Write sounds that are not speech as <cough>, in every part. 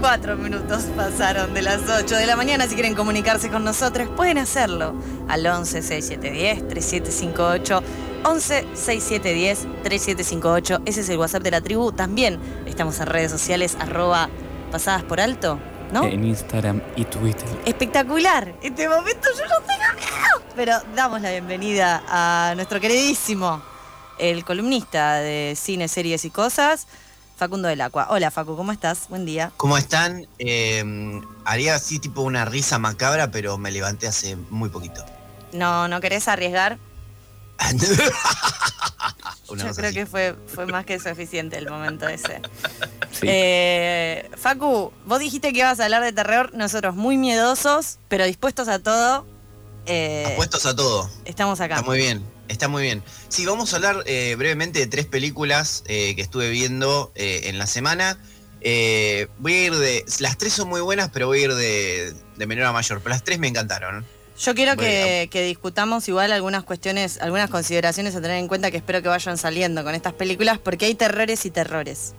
Cuatro minutos pasaron de las 8 de la mañana. Si quieren comunicarse con nosotros, pueden hacerlo al 11 6710 3758. 11 6710 3758. Ese es el WhatsApp de la tribu. También estamos en redes sociales, arroba pasadas por alto, ¿no? En Instagram y Twitter. Espectacular. Este momento yo no tengo miedo. Pero damos la bienvenida a nuestro queridísimo, el columnista de cine, series y cosas. Facundo del Aqua. Hola Facu, ¿cómo estás? Buen día. ¿Cómo están? Eh, haría así tipo una risa macabra, pero me levanté hace muy poquito. No, ¿no querés arriesgar? <laughs> Yo creo así. que fue, fue más que suficiente el momento ese. Sí. Eh, Facu, vos dijiste que ibas a hablar de terror, nosotros muy miedosos, pero dispuestos a todo. eh, Apuestos a todo. estamos acá. Está muy bien, está muy bien. Sí, vamos a hablar eh, brevemente de tres películas eh, que estuve viendo eh, en la semana. Voy a ir de. Las tres son muy buenas, pero voy a ir de, de menor a mayor. Pero las tres me encantaron. Yo quiero que, que discutamos igual algunas cuestiones, algunas consideraciones a tener en cuenta que espero que vayan saliendo con estas películas, porque hay terrores y terrores.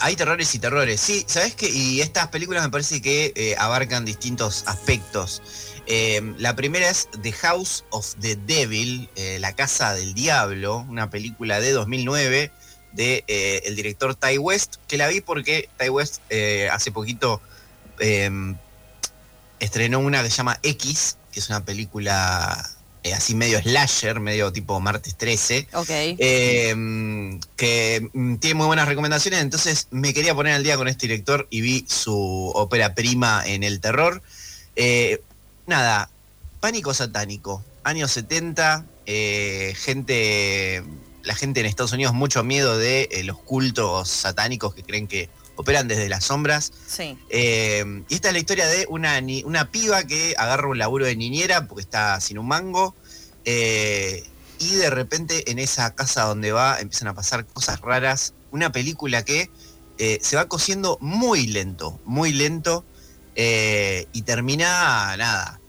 Hay terrores y terrores. Sí, ¿sabes qué? Y estas películas me parece que eh, abarcan distintos aspectos. Eh, la primera es The House of the Devil, eh, La Casa del Diablo, una película de 2009 de el director Ty West, que la vi porque Ty West hace poquito estrenó una que se llama X, que es una película eh, así medio slasher, medio tipo martes 13. Ok. Eh, que mm, tiene muy buenas recomendaciones, entonces me quería poner al día con este director y vi su ópera prima en el terror. Eh, nada, Pánico Satánico, años 70, eh, gente, la gente en Estados Unidos mucho miedo de eh, los cultos satánicos que creen que operan desde las sombras. Sí. Eh, y esta es la historia de una, ni- una piba que agarra un laburo de niñera porque está sin un mango. eh, y de repente en esa casa donde va empiezan a pasar cosas raras. Una película que eh, se va cosiendo muy lento, muy lento. y termina nada.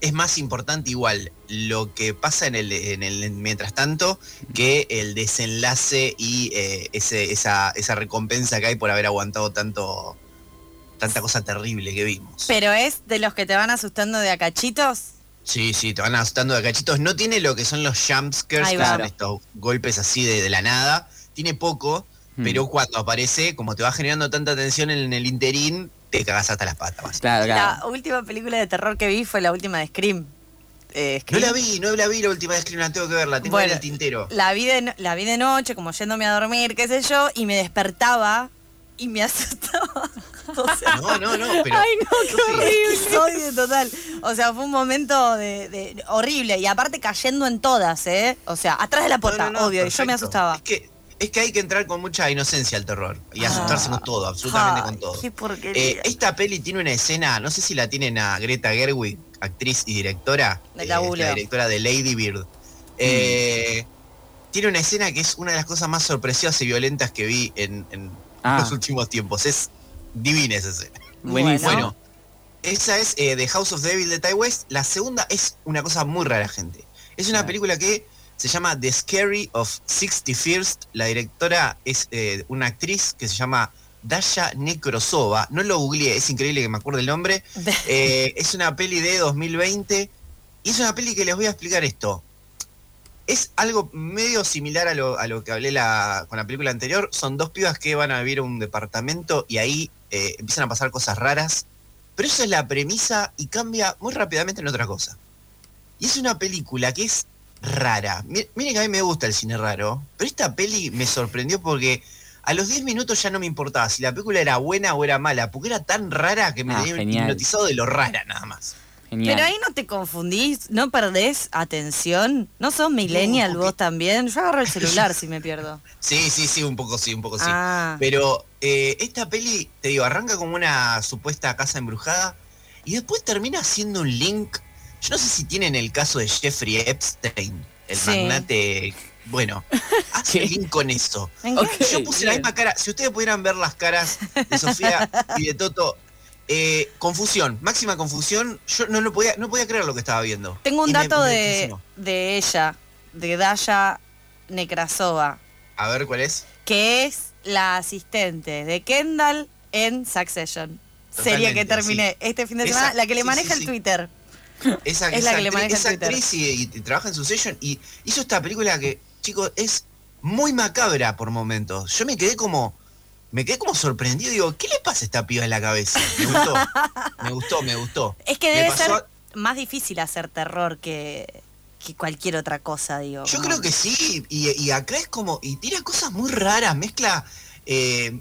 Es más importante igual lo que pasa en el, en el mientras tanto que el desenlace y eh, ese, esa, esa recompensa que hay por haber aguantado tanto tanta cosa terrible que vimos. Pero es de los que te van asustando de a cachitos. Sí, sí, te van asustando de cachitos. No tiene lo que son los jumpscares, que son estos golpes así de, de la nada. Tiene poco, Mm. pero cuando aparece, como te va generando tanta tensión en el interín, te cagas hasta las patas. Claro, claro. La última película de terror que vi fue la última de Scream. Eh, No Scream. la vi, no la vi la última vez que la tengo que verla, tengo ahí en Bueno, el tintero. La vi, de, no- la vi de noche, como yéndome a dormir, qué sé yo, y me despertaba y me <laughs> asustaba. O sea, No, no, no, pero. Ay, no, qué Sí. horrible. Episodio total. O sea, fue un momento de, de- horrible. Y aparte cayendo en todas, ¿eh? O sea, atrás de la No, puerta, no, no, obvio. Y yo me asustaba. Es que, es que hay que entrar con mucha inocencia al terror y asustarse Ah. con todo, absolutamente con todo. Qué. Eh, esta peli tiene una escena, no sé si la tienen a Greta Gerwig, actriz y directora, eh, la directora de Lady Bird. Eh, Tiene una escena que es una de las cosas más sorpresivas y violentas que vi en, en Ah. los últimos tiempos. Es divina esa escena. Buenísimo. Bueno, esa es eh, The House of Devil de Ty West. La segunda es una cosa muy rara, gente. Es una película que se llama The Scary of 61st. La directora es eh, una actriz que se llama Dasha Nekrosova. No lo googleé, es increíble que me acuerde el nombre. <laughs> Eh, es una peli de 2020 y es una peli que les voy a explicar esto. Es algo medio similar a lo, a lo que hablé la- con la película anterior. Son dos pibas que van a vivir a un departamento y ahí eh, empiezan a pasar cosas raras. Pero esa es la premisa y cambia muy rápidamente en otra cosa. Y es una película que es rara. Mi- Miren que a mí me gusta el cine raro, pero esta peli me sorprendió porque a los 10 minutos ya no me importaba si la película era buena o era mala, porque era tan rara que me Ah, tenía genial. hipnotizado de lo rara nada más. Genial. Pero ahí no te confundís, no perdés atención. ¿No sos millennial No, vos también? Yo agarro el celular <laughs> si me pierdo. Sí, sí, sí, un poco sí, un poco sí. Ah. Pero eh, esta peli, te digo, arranca como una supuesta casa embrujada y después termina siendo un link. Yo no sé si tienen el caso de Jeffrey Epstein, el Sí. magnate. Bueno, <laughs> hace link con eso. ¿En qué? Ok. Yo puse la bien. misma cara. Si ustedes pudieran ver las caras de Sofía y de Toto, eh, confusión, máxima confusión. Yo no lo podía, no podía creer lo que estaba viendo. Tengo un Y dato me de, de ella, de Daya Nekrasova, A ver cuál es. que es la asistente de Kendall en Succession. Serie que Totalmente, terminé este fin de Esa- semana, la que le sí, maneja sí, el. Twitter. Esa, Es la esa que le actri- maneja esa actriz y, trabaja en Succession y hizo esta película que, chicos, es muy macabra por momentos. Yo me quedé como. Me quedé como sorprendido. Digo, ¿qué le pasa a esta piba en la cabeza? Me gustó. me gustó, me gustó. Es que debe ser a- más difícil hacer terror que, que cualquier otra cosa, digo. Yo creo que sí. Y, y acá es como. Y tira cosas muy raras. Mezcla. eh,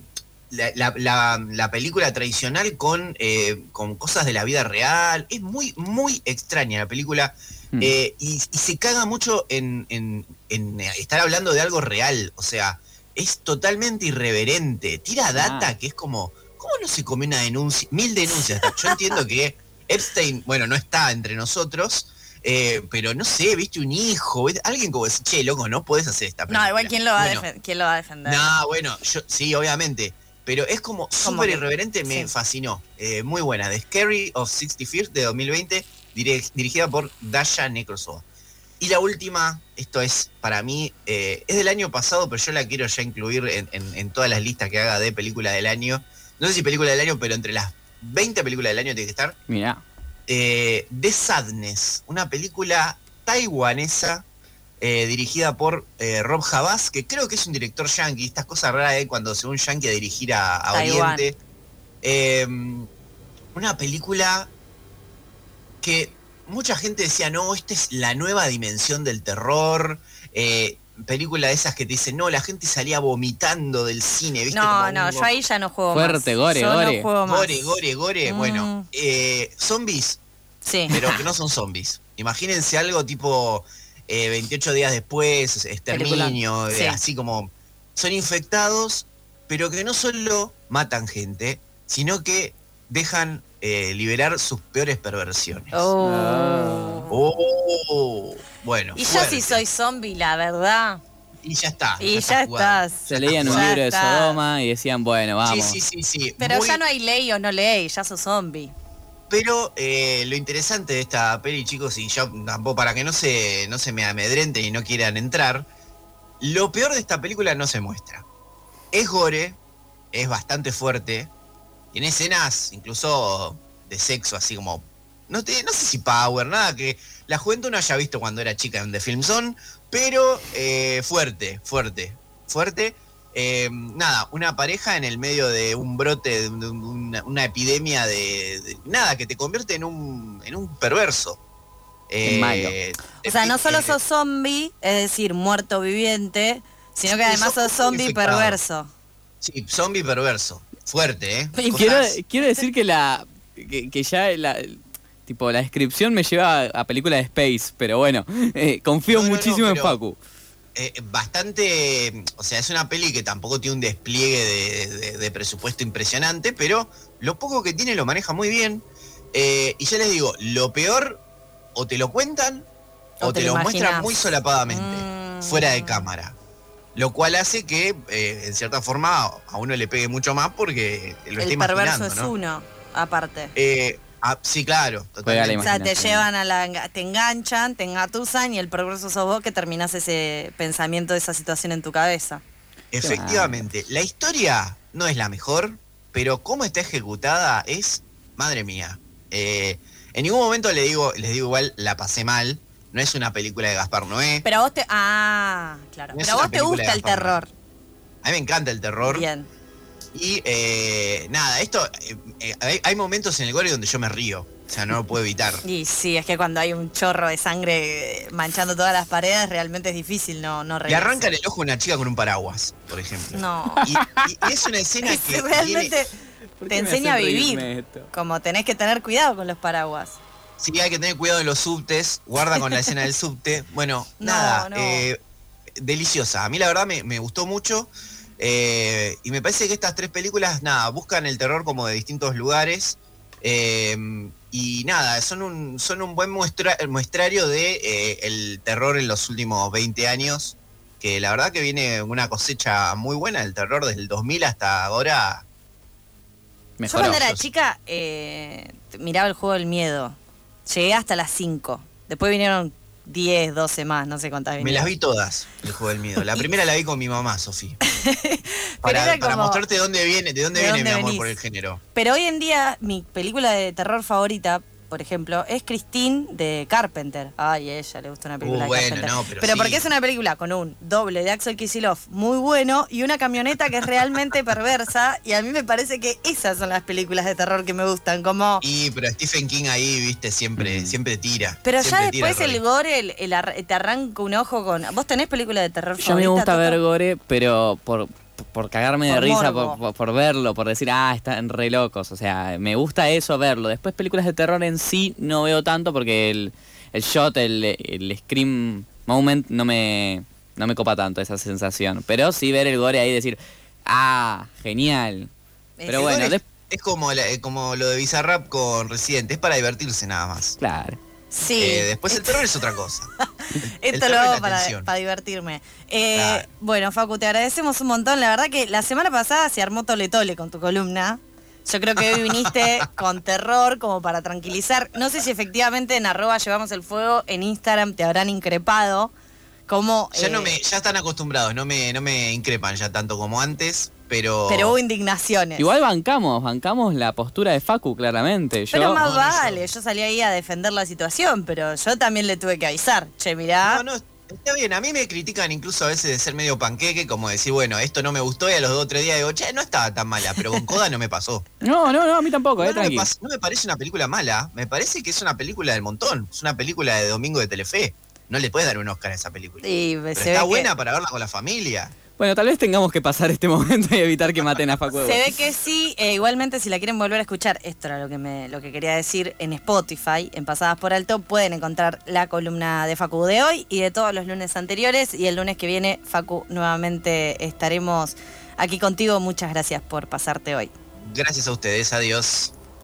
la, la- la- la película tradicional con, eh, con cosas de la vida real. Es muy, muy extraña la película. Mm. Eh, y, y se caga mucho en, en- en estar hablando de algo real. O sea, es totalmente irreverente. Tira data Ah. que es como, ¿cómo no se come una denuncia? Mil denuncias. Yo entiendo que Epstein, bueno, no está entre nosotros. eh, pero no sé, viste un hijo, ¿viste? alguien como decir, che, loco, no puedes hacer esta película. No, igual, ¿quién lo va, Bueno, a, defen- ¿quién lo va a defender? No, bueno, yo, sí, obviamente. Pero es como súper irreverente, me sí. fascinó. Eh, muy buena. The Scary of 65th de 2020, dire- dirigida por Dasha Nekrosova. Y la última, esto es para mí, eh, es del año pasado, pero yo la quiero ya incluir en, en- en todas las listas que haga de película del año. No sé si película del año, pero entre las 20 películas del año tiene que estar. Mirá. Eh, The Sadness, una película taiwanesa eh, dirigida por eh, Rob Havas, que creo que es un director yankee. Estas cosas raras eh, cuando se un yankee a dirigir a. Oriente. Eh, una película que mucha gente decía, no, esta es la nueva dimensión del terror. Eh, película de esas que te dicen, no, la gente salía vomitando del cine, ¿viste? No, Como no, un- yo ahí ya no juego Fuerte, más. gore, Yo gore. no juego más. Gore, gore, gore. Mm. Bueno, eh, zombies, Sí. pero que no son zombies. Imagínense algo tipo eh, 28 días después, exterminio, eh, Sí. así como son infectados, pero que no solo matan gente, sino que dejan eh, liberar sus peores perversiones. Oh. Oh, bueno. Y yo fuerte. si soy zombie, la verdad. Y ya está. Y ya estás. Se leían un Ya libro de. Sodoma y decían, bueno, vamos. Sí, sí, sí, sí. Pero Muy- ya no hay ley o no ley, ya sos zombie. Pero eh, lo interesante de esta peli, chicos, y yo tampoco para que no se, no se me amedrenten y no quieran entrar, lo peor de esta película no se muestra. Es gore, es bastante fuerte, tiene escenas incluso de sexo, así como, no, te, no sé si power, nada que la juventud no haya visto cuando era chica en The Film Zone, pero eh, fuerte, fuerte, fuerte. Eh, nada, una pareja en el medio de un brote, de una, una epidemia de, de- Nada, que te convierte en un, en un perverso. En malo. O sea, no solo eh, sos zombie, es decir, muerto viviente, sino que además sos zombie perverso. Sí, zombie perverso. Fuerte, ¿eh? Y quiero, quiero decir que la que, que ya la tipo la descripción me lleva a, a película de Space, pero bueno, <laughs> eh, confío No, no, no, muchísimo en Facu. Eh, bastante, o sea, es una peli que tampoco tiene un despliegue de, de- de presupuesto impresionante, pero lo poco que tiene lo maneja muy bien. Eh, y ya les digo, lo peor o te lo cuentan o, te, lo, muestran muy solapadamente, Mm. fuera de cámara. Lo cual hace que, eh, en cierta forma, a uno le pegue mucho más porque lo está El perverso es ¿no? uno, aparte. Eh, ah, sí, claro, totalmente. O sea, te llevan a la... te enganchan, te engatusan y el perverso sos vos que terminás ese pensamiento de esa situación en tu cabeza. Efectivamente, la historia no es la mejor, pero cómo está ejecutada es, madre mía. Eh, en ningún momento le digo, les digo igual, la pasé mal. No es una película de Gaspar Noé. Pero a vos te... Ah, claro. No Pero a vos te gusta el terror. A mí me encanta el terror. Bien. Y eh, nada, esto, eh, eh, hay, hay momentos en el gore donde yo me río. O sea, no lo puedo evitar. Y sí, es que cuando hay un chorro de sangre manchando todas las paredes, realmente es difícil no, no Le reírse. arranca el ojo a una chica con un paraguas, por ejemplo. No. Y, es una escena <laughs> Es que tiene- realmente ¿Por te enseña a vivir. Como tenés que tener cuidado con los paraguas. Sí, hay que tener cuidado en los subtes. Guarda con la escena del subte. Bueno, <laughs> No, nada. no. eh, deliciosa. A mí la verdad me, me gustó mucho. Eh, y me parece que estas tres películas, nada, buscan el terror como de distintos lugares. eh, y nada, son un, son un buen muestra- muestrario de eh, el terror en los últimos 20 años. Que la verdad que viene una cosecha muy buena del terror desde el 2000 hasta ahora. Yo cuando era chica eh, miraba el juego del miedo. Llegué hasta las 5. Después vinieron 10, 12 más, no sé cuántas Me vinieron. las vi todas, el juego del miedo. La <laughs> primera la vi con mi mamá, Sofía. <laughs> Para, era para como- mostrarte de dónde viene, de dónde ¿De viene dónde mi amor venís? por el género. Pero hoy en día mi película de terror favorita, por ejemplo, es Christine de Carpenter. Ay, a ella le gusta una película Uh, de bueno, Carpenter. no, pero sí. porque es una película con un doble de Axel Kicillof muy bueno y una camioneta que es realmente <laughs> perversa y a mí me parece que esas son las películas de terror que me gustan, como... Y pero Stephen King ahí, viste, siempre, Mm. siempre tira. Pero ya tira después el gore, el, el ar- te arranca un ojo con... ¿Vos tenés película de terror Yo me gusta ver gore, pero por, por cagarme de Por risa, por, por- por verlo, por decir, ah, están re locos. O sea, me gusta eso verlo. Después películas de terror en sí no veo tanto porque el, el shot, el, el scream moment no me, no me copa tanto esa sensación. Pero sí ver el gore ahí y decir, ah, genial. Pero El bueno, es, es como, la- eh, como lo de Bizarrap con Resident, es para divertirse nada más. claro. Sí. Eh, después el terror es otra cosa. <laughs> <laughs> Esto lo hago para, divertirme. Eh, Claro. Bueno, Facu, te agradecemos un montón. La verdad que la semana pasada se armó tole tole con tu columna. Yo creo que hoy viniste <laughs> con terror como para tranquilizar. No sé si efectivamente en arroba llevamos el fuego, en Instagram te habrán increpado. Como, Ya no eh, me, ya están acostumbrados, no me, no me increpan ya tanto como antes, pero. Pero hubo indignaciones. Igual bancamos, bancamos la postura de Facu, claramente. Yo, pero más no, no, yo- vale, yo salí ahí a defender la situación, pero yo también le tuve que avisar. Che, mirá. No, no, está bien. A mí me critican incluso a veces de ser medio panqueque, como decir, bueno, esto no me gustó y a los dos o tres días digo, che, no estaba tan mala, pero con Coda no me pasó. <laughs> No, no, no, a mí tampoco, No, eh, no, me no me parece una película mala, me parece que es una película del montón, es una película de domingo de Telefe. No le puedes dar un Oscar a esa película. Y Pero se está ve que- buena para verla con la familia. Bueno, tal vez tengamos que pasar este <laughs> momento y evitar que maten a Facu. Se ve que sí, eh, igualmente si la quieren volver a escuchar, esto era lo que me, lo que quería decir, en Spotify, en Pasadas por Alto, pueden encontrar la columna de Facu de hoy y de todos los lunes anteriores. Y el lunes que viene, Facu, nuevamente estaremos aquí contigo. Muchas gracias por pasarte hoy. Gracias a ustedes, adiós.